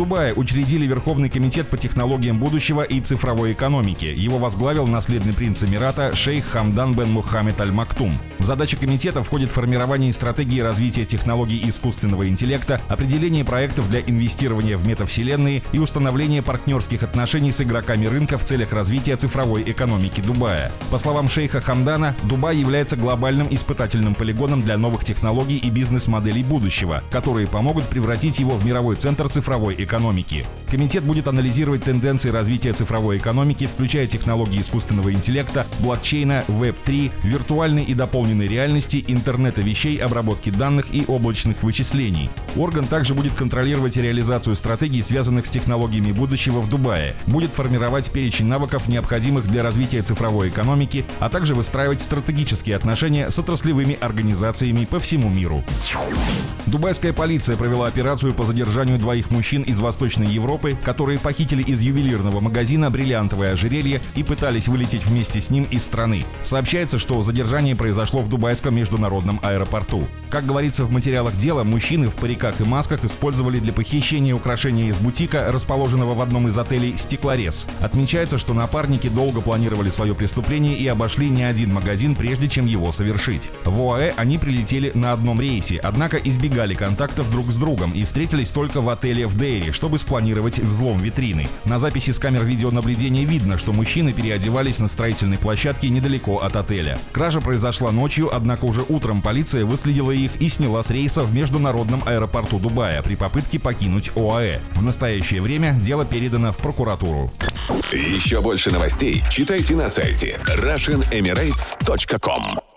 Дубае учредили Верховный комитет по технологиям будущего и цифровой экономике. Его возглавил наследный принц Эмирата шейх Хамдан бен Мухаммед Аль-Мактум. В задачи комитета входит формирование стратегии развития технологий искусственного интеллекта, определение проектов для инвестирования в метавселенные и установление партнерских отношений с игроками рынка в целях развития цифровой экономики Дубая. По словам шейха Хамдана, Дубай является глобальным испытательным полигоном для новых технологий и бизнес-моделей будущего, которые помогут превратить его в мировой центр цифровой экономики экономики. Комитет будет анализировать тенденции развития цифровой экономики, включая технологии искусственного интеллекта, блокчейна, Web3, виртуальной и дополненной реальности, интернета вещей, обработки данных и облачных вычислений. Орган также будет контролировать реализацию стратегий, связанных с технологиями будущего в Дубае, будет формировать перечень навыков, необходимых для развития цифровой экономики, а также выстраивать стратегические отношения с отраслевыми организациями по всему миру. Дубайская полиция провела операцию по задержанию двоих мужчин из Восточной Европы, которые похитили из ювелирного магазина бриллиантовое ожерелье и пытались вылететь вместе с ним из страны. Сообщается, что задержание произошло в Дубайском международном аэропорту. Как говорится в материалах дела, мужчины в париках и масках использовали для похищения украшения из бутика, расположенного в одном из отелей «Стеклорез». Отмечается, что напарники долго планировали свое преступление и обошли не один магазин, прежде чем его совершить. В ОАЭ они прилетели на одном рейсе, однако избегали контактов друг с другом и встретились только в отеле в Дейре, чтобы спланировать взлом витрины. На записи с камер видеонаблюдения видно, что мужчины переодевались на строительной площадке недалеко от отеля. Кража произошла ночью, однако уже утром полиция выследила их и сняла с рейса в международном аэропорту Дубая при попытке покинуть ОАЭ. В настоящее время дело передано в прокуратуру. Еще больше новостей читайте на сайте RussianEmirates.com